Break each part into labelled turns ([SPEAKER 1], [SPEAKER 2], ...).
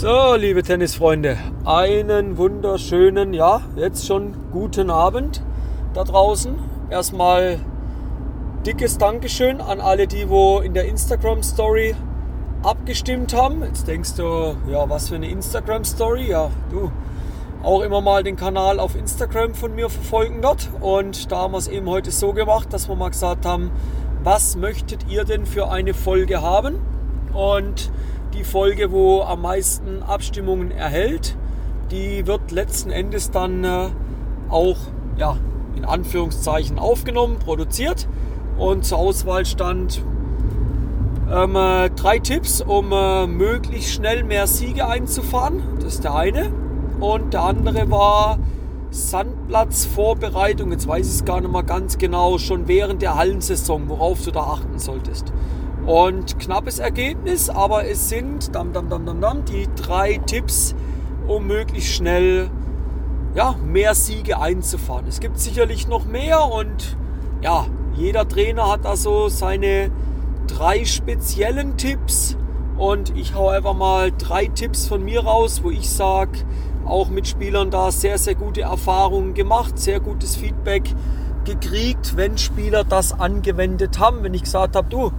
[SPEAKER 1] So, liebe Tennisfreunde, einen wunderschönen, ja, jetzt schon guten Abend da draußen. Erstmal dickes Dankeschön an alle, die wo in der Instagram Story abgestimmt haben. Jetzt denkst du, ja, was für eine Instagram Story? Ja, du auch immer mal den Kanal auf Instagram von mir verfolgen dort. Und da haben wir es eben heute so gemacht, dass wir mal gesagt haben, was möchtet ihr denn für eine Folge haben? Und die Folge, wo am meisten Abstimmungen erhält, die wird letzten Endes dann äh, auch ja, in Anführungszeichen aufgenommen, produziert und zur Auswahl stand ähm, äh, drei Tipps, um äh, möglichst schnell mehr Siege einzufahren. Das ist der eine. Und der andere war Sandplatzvorbereitung. Jetzt weiß ich es gar nicht mal ganz genau, schon während der Hallensaison, worauf du da achten solltest. Und knappes Ergebnis, aber es sind dam, dam, dam, dam, dam, die drei Tipps, um möglichst schnell ja, mehr Siege einzufahren. Es gibt sicherlich noch mehr und ja, jeder Trainer hat da so seine drei speziellen Tipps. Und ich hau einfach mal drei Tipps von mir raus, wo ich sage, auch mit Spielern da sehr, sehr gute Erfahrungen gemacht, sehr gutes Feedback gekriegt, wenn Spieler das angewendet haben. Wenn ich gesagt habe, du,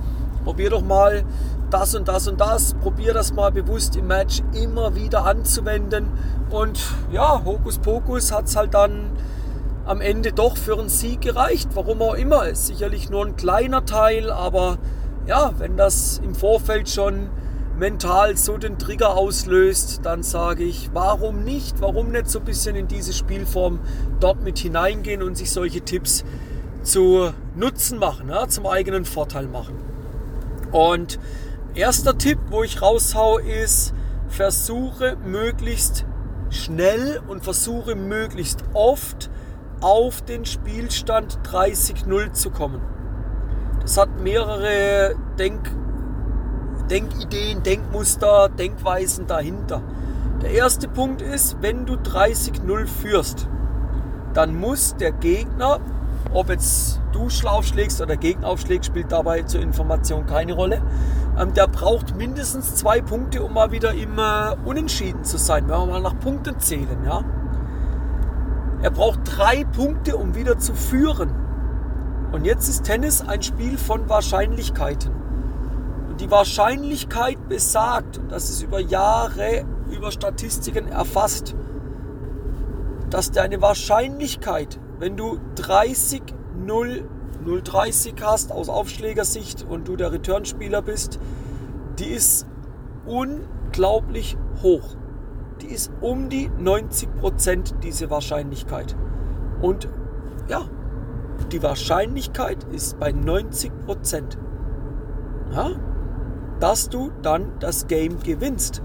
[SPEAKER 1] probier doch mal das und das und das, probier das mal bewusst im Match immer wieder anzuwenden. Und ja, Hokus Pokus hat es halt dann am Ende doch für einen Sieg gereicht. Warum auch immer. Ist sicherlich nur ein kleiner Teil, aber ja, wenn das im Vorfeld schon mental so den Trigger auslöst, dann sage ich, warum nicht? Warum nicht so ein bisschen in diese Spielform dort mit hineingehen und sich solche Tipps zu Nutzen machen, ja, zum eigenen Vorteil machen? Und erster Tipp, wo ich raushau, ist, versuche möglichst schnell und versuche möglichst oft auf den Spielstand 30-0 zu kommen. Das hat mehrere Denk Denkideen, Denkmuster, Denkweisen dahinter. Der erste Punkt ist, wenn du 30-0 führst, dann muss der Gegner ob jetzt du aufschlägst oder Gegner aufschlägt, spielt dabei zur Information keine Rolle. Ähm, der braucht mindestens zwei Punkte, um mal wieder im äh, Unentschieden zu sein, wenn wir mal nach Punkten zählen. Ja? Er braucht drei Punkte, um wieder zu führen. Und jetzt ist Tennis ein Spiel von Wahrscheinlichkeiten. Und die Wahrscheinlichkeit besagt, und das ist über Jahre, über Statistiken erfasst, dass deine Wahrscheinlichkeit wenn du 30 0 030 hast aus Aufschlägersicht und du der Returnspieler bist, die ist unglaublich hoch. Die ist um die 90 Prozent diese Wahrscheinlichkeit. Und ja, die Wahrscheinlichkeit ist bei 90 Prozent, ja, dass du dann das Game gewinnst.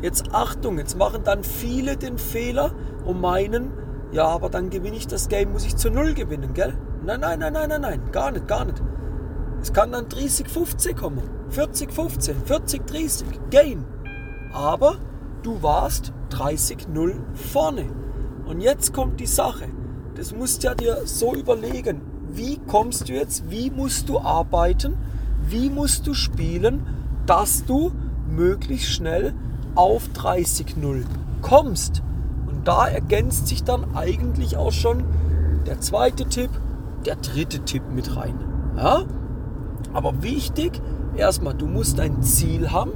[SPEAKER 1] Jetzt Achtung, jetzt machen dann viele den Fehler und meinen, ja, aber dann gewinne ich das Game, muss ich zu Null gewinnen, gell? Nein, nein, nein, nein, nein, nein, gar nicht, gar nicht. Es kann dann 30, 15 kommen, 40, 15, 40, 30, Game. Aber du warst 30, 0 vorne. Und jetzt kommt die Sache. Das musst du ja dir so überlegen. Wie kommst du jetzt, wie musst du arbeiten, wie musst du spielen, dass du möglichst schnell auf 30-0 kommst da ergänzt sich dann eigentlich auch schon der zweite Tipp, der dritte Tipp mit rein. Ja? Aber wichtig, erstmal, du musst ein Ziel haben.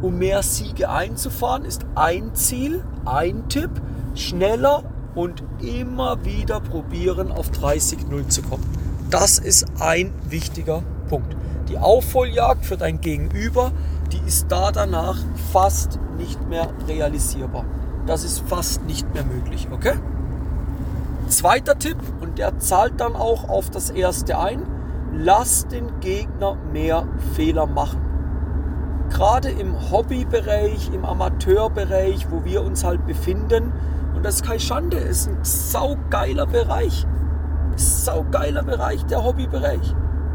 [SPEAKER 1] Um mehr Siege einzufahren, ist ein Ziel, ein Tipp, schneller und immer wieder probieren, auf 30-0 zu kommen. Das ist ein wichtiger Punkt. Die Aufholjagd für dein Gegenüber, die ist da danach fast nicht mehr realisierbar. Das ist fast nicht mehr möglich, okay? Zweiter Tipp, und der zahlt dann auch auf das erste ein, lass den Gegner mehr Fehler machen. Gerade im Hobbybereich, im Amateurbereich, wo wir uns halt befinden, und das ist keine Schande, ist ein saugeiler Bereich. Saugeiler Bereich, der Hobbybereich.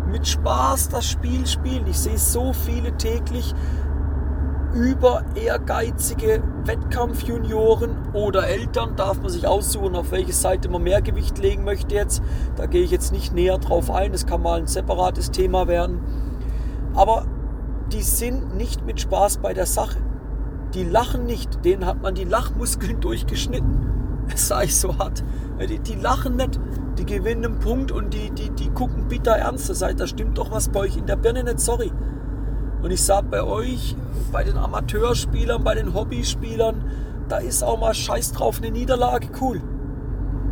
[SPEAKER 1] Mit Spaß das Spiel spielen. Ich sehe so viele täglich, über ehrgeizige Wettkampfjunioren oder Eltern darf man sich aussuchen, auf welche Seite man mehr Gewicht legen möchte jetzt. Da gehe ich jetzt nicht näher drauf ein, das kann mal ein separates Thema werden. Aber die sind nicht mit Spaß bei der Sache. die lachen nicht, denen hat man die Lachmuskeln durchgeschnitten. Sage ich so hart. Die, die, lachen nicht, die gewinnen einen Punkt und die, die, die gucken bitter ernst. Das heißt, da stimmt doch was bei euch in der Birne nicht, sorry. Und ich sage bei euch, bei den Amateurspielern, bei den Hobbyspielern, da ist auch mal Scheiß drauf, eine Niederlage, cool.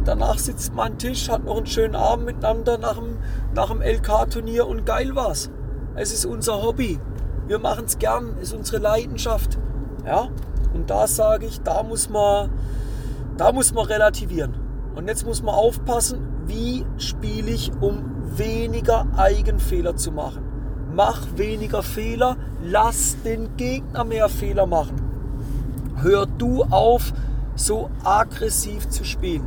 [SPEAKER 1] Danach sitzt man am Tisch, hat noch einen schönen Abend miteinander nach dem, nach dem LK-Turnier und geil war's. Es ist unser Hobby. Wir machen es gern, ist unsere Leidenschaft. Ja? Und da sage ich, da muss man, da muss man relativieren. Und jetzt muss man aufpassen, wie spiele ich, um weniger Eigenfehler zu machen. Mach weniger Fehler, lass den Gegner mehr Fehler machen. Hör du auf, so aggressiv zu spielen.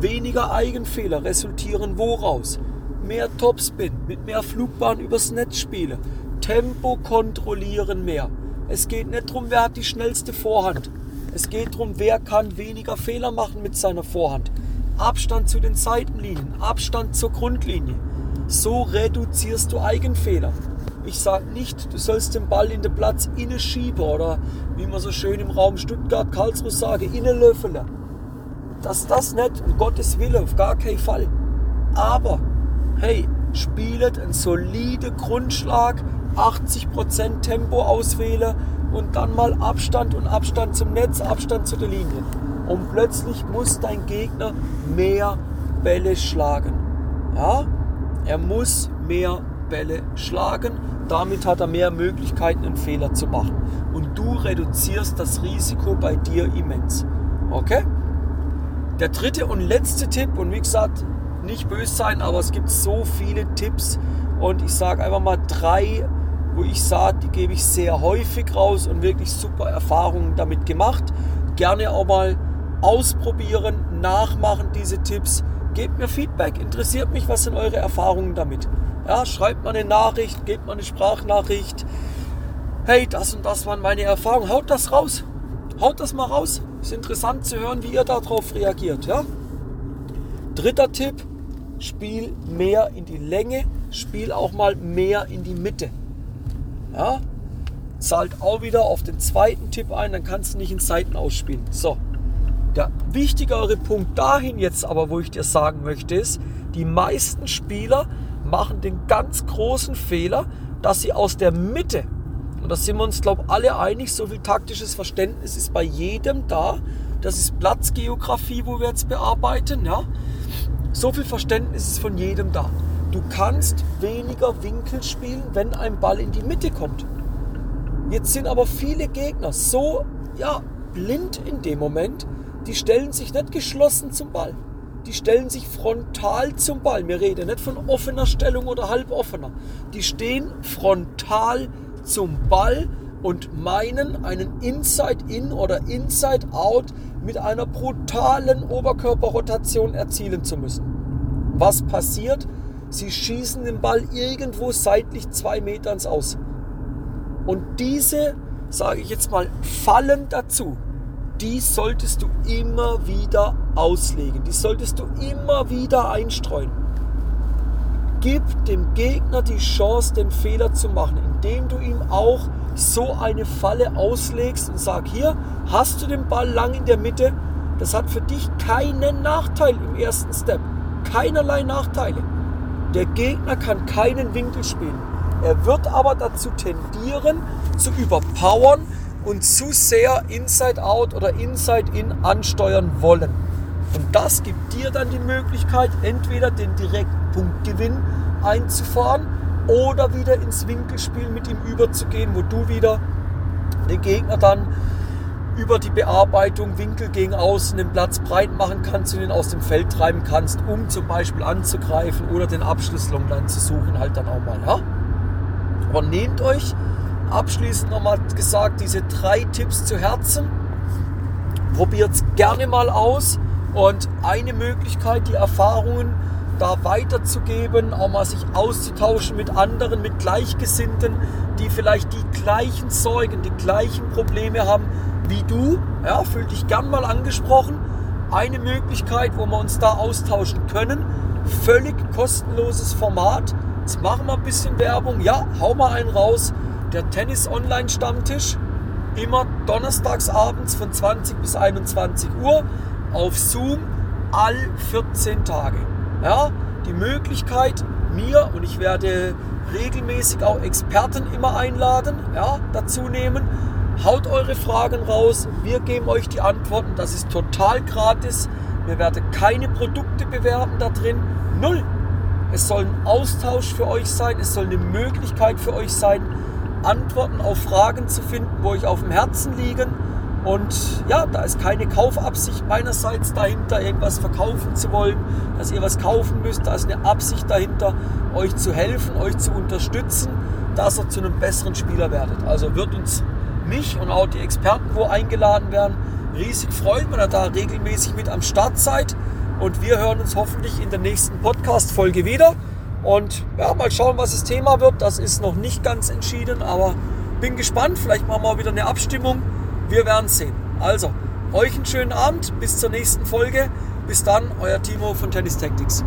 [SPEAKER 1] Weniger Eigenfehler resultieren woraus? Mehr Topspin, mit mehr Flugbahn übers Netz spiele. Tempo kontrollieren mehr. Es geht nicht darum, wer hat die schnellste Vorhand. Es geht darum, wer kann weniger Fehler machen mit seiner Vorhand. Abstand zu den Seitenlinien, Abstand zur Grundlinie. So reduzierst du Eigenfehler. Ich sage nicht, du sollst den Ball in den Platz inne schieben oder wie man so schön im Raum Stuttgart, Karlsruhe sage, inne löffeln. Das das nicht, um Gottes Willen, auf gar keinen Fall. Aber, hey, spielet einen soliden Grundschlag, 80% Tempo auswählen und dann mal Abstand und Abstand zum Netz, Abstand zu der Linie. Und plötzlich muss dein Gegner mehr Bälle schlagen. Ja, er muss mehr Bälle schlagen. Damit hat er mehr Möglichkeiten, einen Fehler zu machen. Und du reduzierst das Risiko bei dir immens. Okay? Der dritte und letzte Tipp, und wie gesagt, nicht böse sein, aber es gibt so viele Tipps. Und ich sage einfach mal drei, wo ich sage, die gebe ich sehr häufig raus und wirklich super Erfahrungen damit gemacht. Gerne auch mal ausprobieren, nachmachen diese Tipps. Gebt mir Feedback, interessiert mich, was sind eure Erfahrungen damit. Ja, schreibt mal eine Nachricht, gebt mal eine Sprachnachricht. Hey, das und das waren meine Erfahrungen. Haut das raus. Haut das mal raus. Ist interessant zu hören, wie ihr darauf reagiert. Ja? Dritter Tipp, spiel mehr in die Länge, spiel auch mal mehr in die Mitte. Ja? Zahlt auch wieder auf den zweiten Tipp ein, dann kannst du nicht in Seiten ausspielen. So. Der wichtigere Punkt dahin jetzt aber, wo ich dir sagen möchte, ist, die meisten Spieler machen den ganz großen Fehler, dass sie aus der Mitte und da sind wir uns, glaube ich, alle einig, so viel taktisches Verständnis ist bei jedem da. Das ist Platzgeografie, wo wir jetzt bearbeiten. Ja? So viel Verständnis ist von jedem da. Du kannst weniger Winkel spielen, wenn ein Ball in die Mitte kommt. Jetzt sind aber viele Gegner so ja, blind in dem Moment, die stellen sich nicht geschlossen zum Ball. Die stellen sich frontal zum Ball. Wir reden nicht von offener Stellung oder halboffener. Die stehen frontal zum Ball und meinen, einen Inside-In oder Inside-Out mit einer brutalen Oberkörperrotation erzielen zu müssen. Was passiert? Sie schießen den Ball irgendwo seitlich zwei Meter ins Aus. Und diese, sage ich jetzt mal, Fallen dazu, die solltest du immer wieder auslegen. Die solltest du immer wieder einstreuen. Gib dem Gegner die Chance, den Fehler zu machen, indem du ihm auch so eine Falle auslegst und sag, hier hast du den Ball lang in der Mitte. Das hat für dich keinen Nachteil im ersten Step. Keinerlei Nachteile. Der Gegner kann keinen Winkel spielen. Er wird aber dazu tendieren, zu überpowern und zu sehr Inside-Out oder Inside-In ansteuern wollen. Und das gibt dir dann die Möglichkeit, entweder den direkten Punktgewinn einzufahren oder wieder ins Winkelspiel mit ihm überzugehen, wo du wieder den Gegner dann über die Bearbeitung Winkel gegen außen den Platz breit machen kannst und ihn aus dem Feld treiben kannst, um zum Beispiel anzugreifen oder den Abschluss Longline zu suchen, halt dann auch mal. Ja? Aber nehmt euch abschließend nochmal gesagt diese drei Tipps zu Herzen. Probiert es gerne mal aus und eine Möglichkeit, die Erfahrungen da weiterzugeben, auch mal sich auszutauschen mit anderen, mit Gleichgesinnten, die vielleicht die gleichen Sorgen, die gleichen Probleme haben wie du. Ja, fühl dich gern mal angesprochen. Eine Möglichkeit, wo wir uns da austauschen können. Völlig kostenloses Format. Jetzt machen wir ein bisschen Werbung. Ja, hau mal einen raus. Der Tennis Online Stammtisch. immer donnerstags abends von 20 bis 21 Uhr auf Zoom all 14 Tage. Ja, die Möglichkeit, mir und ich werde regelmäßig auch Experten immer einladen, ja, dazu nehmen. Haut eure Fragen raus, wir geben euch die Antworten. Das ist total gratis. Wir werden keine Produkte bewerben da drin. Null. Es soll ein Austausch für euch sein, es soll eine Möglichkeit für euch sein, Antworten auf Fragen zu finden, wo euch auf dem Herzen liegen. Und ja, da ist keine Kaufabsicht meinerseits dahinter, irgendwas verkaufen zu wollen, dass ihr was kaufen müsst. Da ist eine Absicht dahinter, euch zu helfen, euch zu unterstützen, dass ihr zu einem besseren Spieler werdet. Also wird uns mich und auch die Experten, wo eingeladen werden, riesig freuen, wenn ihr da regelmäßig mit am Start seid. Und wir hören uns hoffentlich in der nächsten Podcast-Folge wieder. Und ja, mal schauen, was das Thema wird. Das ist noch nicht ganz entschieden, aber bin gespannt. Vielleicht machen wir wieder eine Abstimmung. Wir werden sehen. Also, euch einen schönen Abend. Bis zur nächsten Folge. Bis dann, euer Timo von Tennis Tactics.